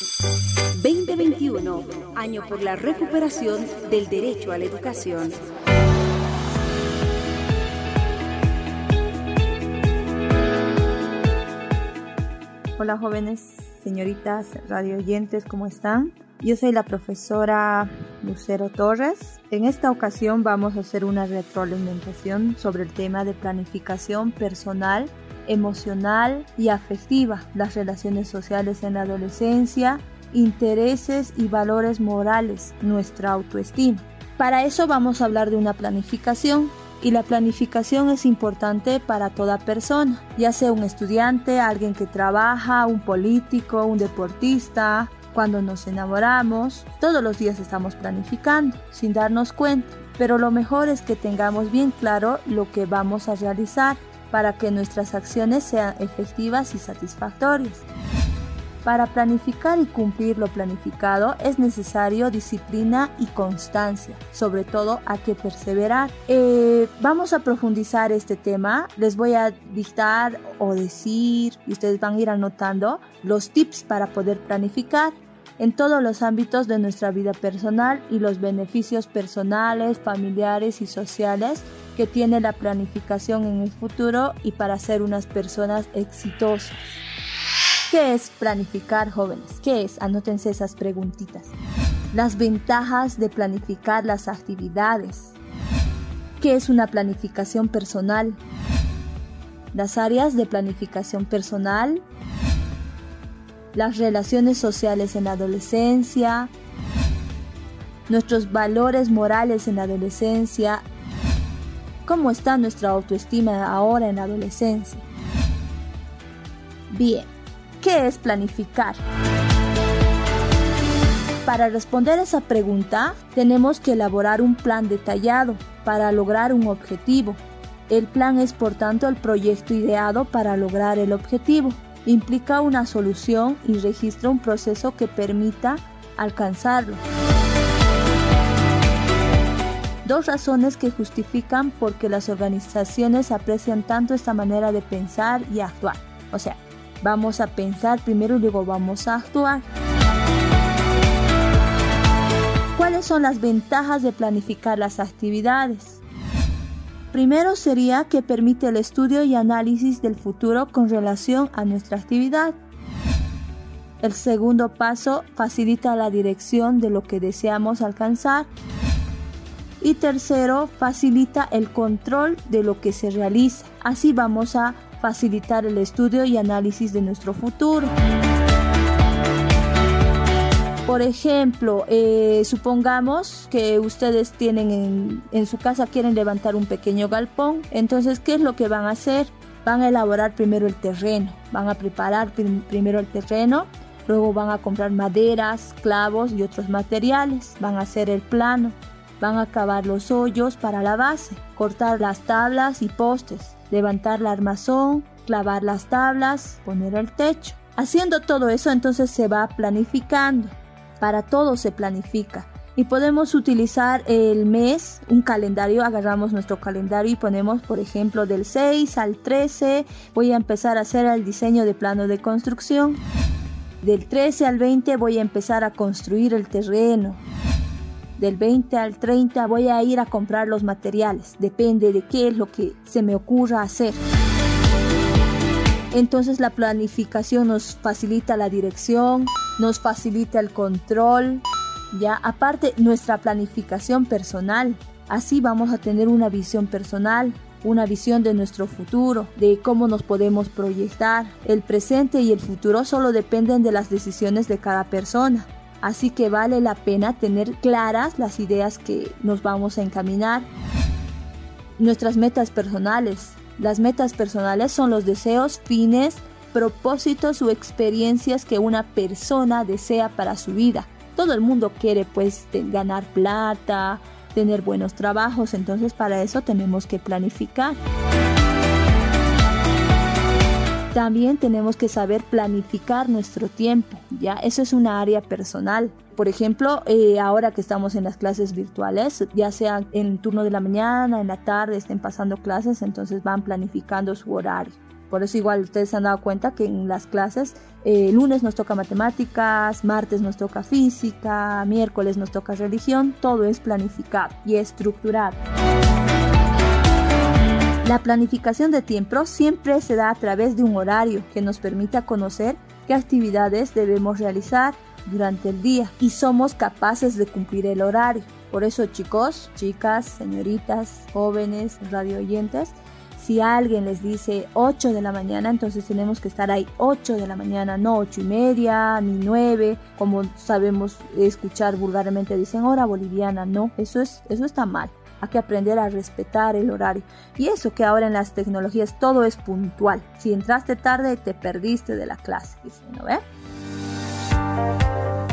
2021, año por la recuperación del derecho a la educación. Hola jóvenes, señoritas, radio oyentes, ¿cómo están? Yo soy la profesora Lucero Torres. En esta ocasión vamos a hacer una retroalimentación sobre el tema de planificación personal, emocional y afectiva, las relaciones sociales en la adolescencia, intereses y valores morales, nuestra autoestima. Para eso vamos a hablar de una planificación y la planificación es importante para toda persona, ya sea un estudiante, alguien que trabaja, un político, un deportista. Cuando nos enamoramos, todos los días estamos planificando sin darnos cuenta, pero lo mejor es que tengamos bien claro lo que vamos a realizar para que nuestras acciones sean efectivas y satisfactorias. Para planificar y cumplir lo planificado es necesario disciplina y constancia, sobre todo hay que perseverar. Eh, vamos a profundizar este tema, les voy a dictar o decir, y ustedes van a ir anotando los tips para poder planificar en todos los ámbitos de nuestra vida personal y los beneficios personales, familiares y sociales que tiene la planificación en el futuro y para ser unas personas exitosas. ¿Qué es planificar jóvenes? ¿Qué es? Anótense esas preguntitas. Las ventajas de planificar las actividades. ¿Qué es una planificación personal? Las áreas de planificación personal. Las relaciones sociales en la adolescencia. Nuestros valores morales en la adolescencia. ¿Cómo está nuestra autoestima ahora en la adolescencia? Bien. ¿Qué es planificar? Para responder esa pregunta, tenemos que elaborar un plan detallado para lograr un objetivo. El plan es, por tanto, el proyecto ideado para lograr el objetivo. Implica una solución y registra un proceso que permita alcanzarlo. Dos razones que justifican por qué las organizaciones aprecian tanto esta manera de pensar y actuar. O sea, Vamos a pensar primero y luego vamos a actuar. ¿Cuáles son las ventajas de planificar las actividades? Primero sería que permite el estudio y análisis del futuro con relación a nuestra actividad. El segundo paso facilita la dirección de lo que deseamos alcanzar. Y tercero, facilita el control de lo que se realiza. Así vamos a facilitar el estudio y análisis de nuestro futuro. Por ejemplo, eh, supongamos que ustedes tienen en, en, su casa, quieren levantar un pequeño galpón. Entonces, ¿qué es lo que van a hacer? Van a elaborar primero el terreno, van a preparar primero el terreno, luego van a comprar maderas, clavos y otros materiales, van a hacer el plano, van a cavar los hoyos para la base, cortar las tablas y postes, levantar la armazón, clavar las tablas, poner el techo. Haciendo todo eso entonces se va planificando. Para todo se planifica. Y podemos utilizar el mes, un calendario, agarramos nuestro calendario y ponemos, por ejemplo, del 6 al 13, voy a empezar a hacer el diseño de plano de construcción. Del 13 al 20 voy a empezar a construir el terreno. Del 20 al 30 voy a ir a comprar los materiales. Depende de qué es lo que se me ocurra hacer. Entonces la planificación nos facilita la dirección, nos facilita el control, ya aparte nuestra planificación personal. Así vamos a tener una visión personal, una visión de nuestro futuro, de cómo nos podemos proyectar. El presente y el futuro solo dependen de las decisiones de cada persona. Así que vale la pena tener claras las ideas que nos vamos a encaminar. Nuestras metas personales, las metas personales son los deseos, fines, propósitos o experiencias que una persona desea para su vida. Todo el mundo quiere pues ganar plata, tener buenos trabajos, entonces para eso tenemos que planificar. También tenemos que saber planificar nuestro tiempo, ¿ya? Eso es una área personal. Por ejemplo, eh, ahora que estamos en las clases virtuales, ya sea en el turno de la mañana, en la tarde, estén pasando clases, entonces van planificando su horario. Por eso igual ustedes se han dado cuenta que en las clases eh, lunes nos toca matemáticas, martes nos toca física, miércoles nos toca religión, todo es planificado y estructurado. La planificación de tiempo siempre se da a través de un horario que nos permita conocer qué actividades debemos realizar durante el día y somos capaces de cumplir el horario. Por eso chicos, chicas, señoritas, jóvenes, radio oyentes, si alguien les dice 8 de la mañana, entonces tenemos que estar ahí 8 de la mañana, no 8 y media, ni 9, como sabemos escuchar vulgarmente dicen hora boliviana, no, eso, es, eso está mal. Hay que aprender a respetar el horario. Y eso que ahora en las tecnologías todo es puntual. Si entraste tarde, te perdiste de la clase. ¿no ve?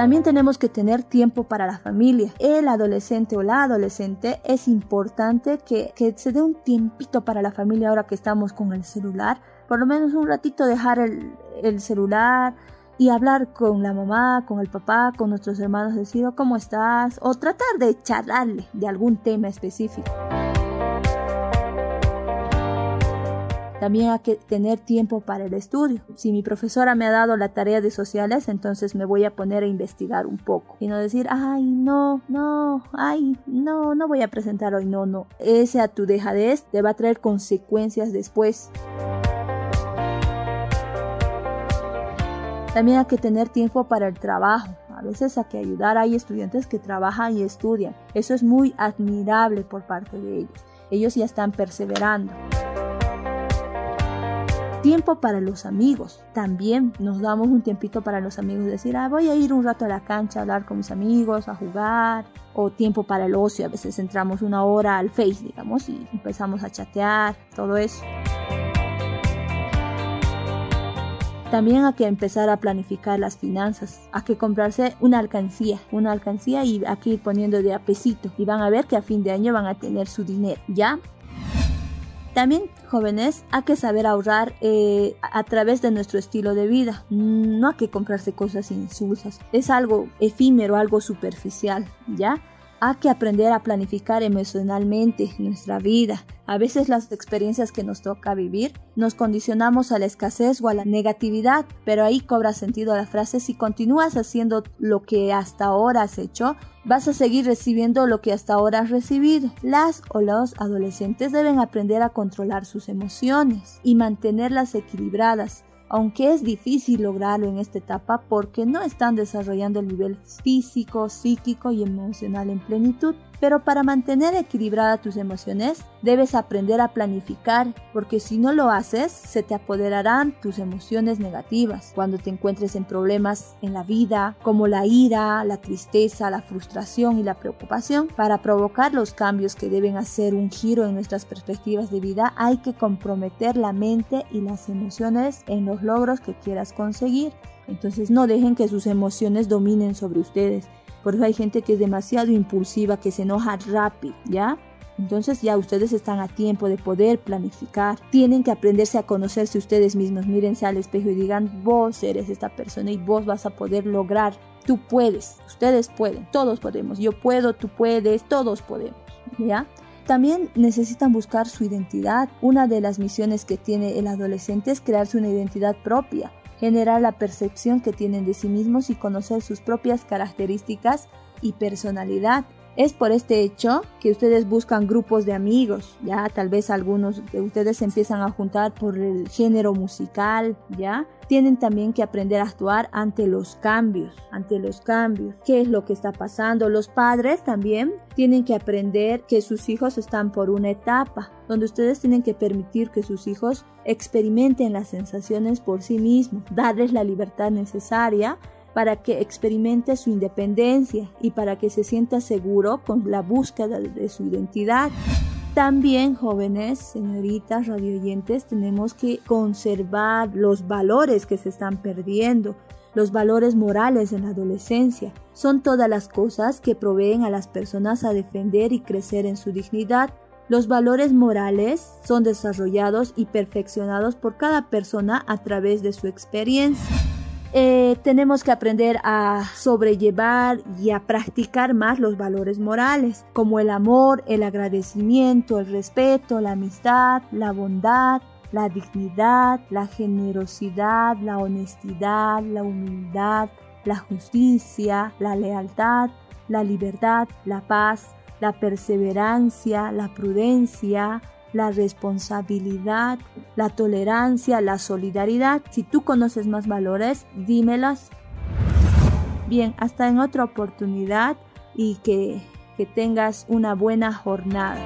También tenemos que tener tiempo para la familia. El adolescente o la adolescente es importante que, que, se dé un tiempito para la familia ahora que estamos con el celular. Por lo menos un ratito dejar el, el celular, y hablar con la mamá, con el papá, con nuestros hermanos, decir oh, cómo estás o tratar de charlarle de algún tema específico. También hay que tener tiempo para el estudio. Si mi profesora me ha dado la tarea de sociales, entonces me voy a poner a investigar un poco. Y no decir, ay, no, no, ay, no, no voy a presentar hoy, no, no. Ese a tu dejadez te va a traer consecuencias después. También hay que tener tiempo para el trabajo. A veces hay que ayudar. Hay estudiantes que trabajan y estudian. Eso es muy admirable por parte de ellos. Ellos ya están perseverando. Tiempo para los amigos. También nos damos un tiempito para los amigos. Decir, ah, voy a ir un rato a la cancha a hablar con mis amigos, a jugar. O tiempo para el ocio. A veces entramos una hora al Face, digamos, y empezamos a chatear. Todo eso. También hay que empezar a planificar las finanzas, hay que comprarse una alcancía, una alcancía y hay ir poniendo de a pesito y van a ver que a fin de año van a tener su dinero, ¿ya? También, jóvenes, hay que saber ahorrar eh, a través de nuestro estilo de vida. No hay que comprarse cosas insulsas. Es algo efímero, algo superficial, ¿ya? Hay que aprender a planificar emocionalmente nuestra vida. A veces las experiencias que nos toca vivir nos condicionamos a la escasez o a la negatividad, pero ahí cobra sentido la frase si continúas haciendo lo que hasta ahora has hecho, vas a seguir recibiendo lo que hasta ahora has recibido. Las o los adolescentes deben aprender a controlar sus emociones y mantenerlas equilibradas aunque es difícil lograrlo en esta etapa porque no están desarrollando el nivel físico, psíquico y emocional en plenitud. Pero para mantener equilibradas tus emociones, debes aprender a planificar, porque si no lo haces, se te apoderarán tus emociones negativas cuando te encuentres en problemas en la vida, como la ira, la tristeza, la frustración y la preocupación. Para provocar los cambios que deben hacer un giro en nuestras perspectivas de vida, hay que comprometer la mente y las emociones en los logros que quieras conseguir. Entonces no dejen que sus emociones dominen sobre ustedes. Por eso hay gente que es demasiado impulsiva, que se enoja rápido, ¿ya? Entonces ya ustedes están a tiempo de poder planificar. Tienen que aprenderse a conocerse ustedes mismos. Mírense al espejo y digan, vos eres esta persona y vos vas a poder lograr. Tú puedes, ustedes pueden, todos podemos. Yo puedo, tú puedes, todos podemos. ¿Ya? También necesitan buscar su identidad. Una de las misiones que tiene el adolescente es crearse una identidad propia generar la percepción que tienen de sí mismos y conocer sus propias características y personalidad. Es por este hecho que ustedes buscan grupos de amigos, ya tal vez algunos de ustedes se empiezan a juntar por el género musical, ya tienen también que aprender a actuar ante los cambios, ante los cambios. ¿Qué es lo que está pasando? Los padres también tienen que aprender que sus hijos están por una etapa, donde ustedes tienen que permitir que sus hijos experimenten las sensaciones por sí mismos, darles la libertad necesaria para que experimente su independencia y para que se sienta seguro con la búsqueda de su identidad. También, jóvenes, señoritas, radioyentes, tenemos que conservar los valores que se están perdiendo, los valores morales en la adolescencia. Son todas las cosas que proveen a las personas a defender y crecer en su dignidad. Los valores morales son desarrollados y perfeccionados por cada persona a través de su experiencia. Eh, tenemos que aprender a sobrellevar y a practicar más los valores morales, como el amor, el agradecimiento, el respeto, la amistad, la bondad, la dignidad, la generosidad, la honestidad, la humildad, la justicia, la lealtad, la libertad, la paz, la perseverancia, la prudencia, la responsabilidad, la tolerancia, la solidaridad. Si tú conoces más valores, dímelas. Bien, hasta en otra oportunidad y que, que tengas una buena jornada.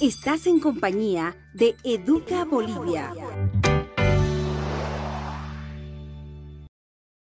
Estás en compañía de Educa Bolivia.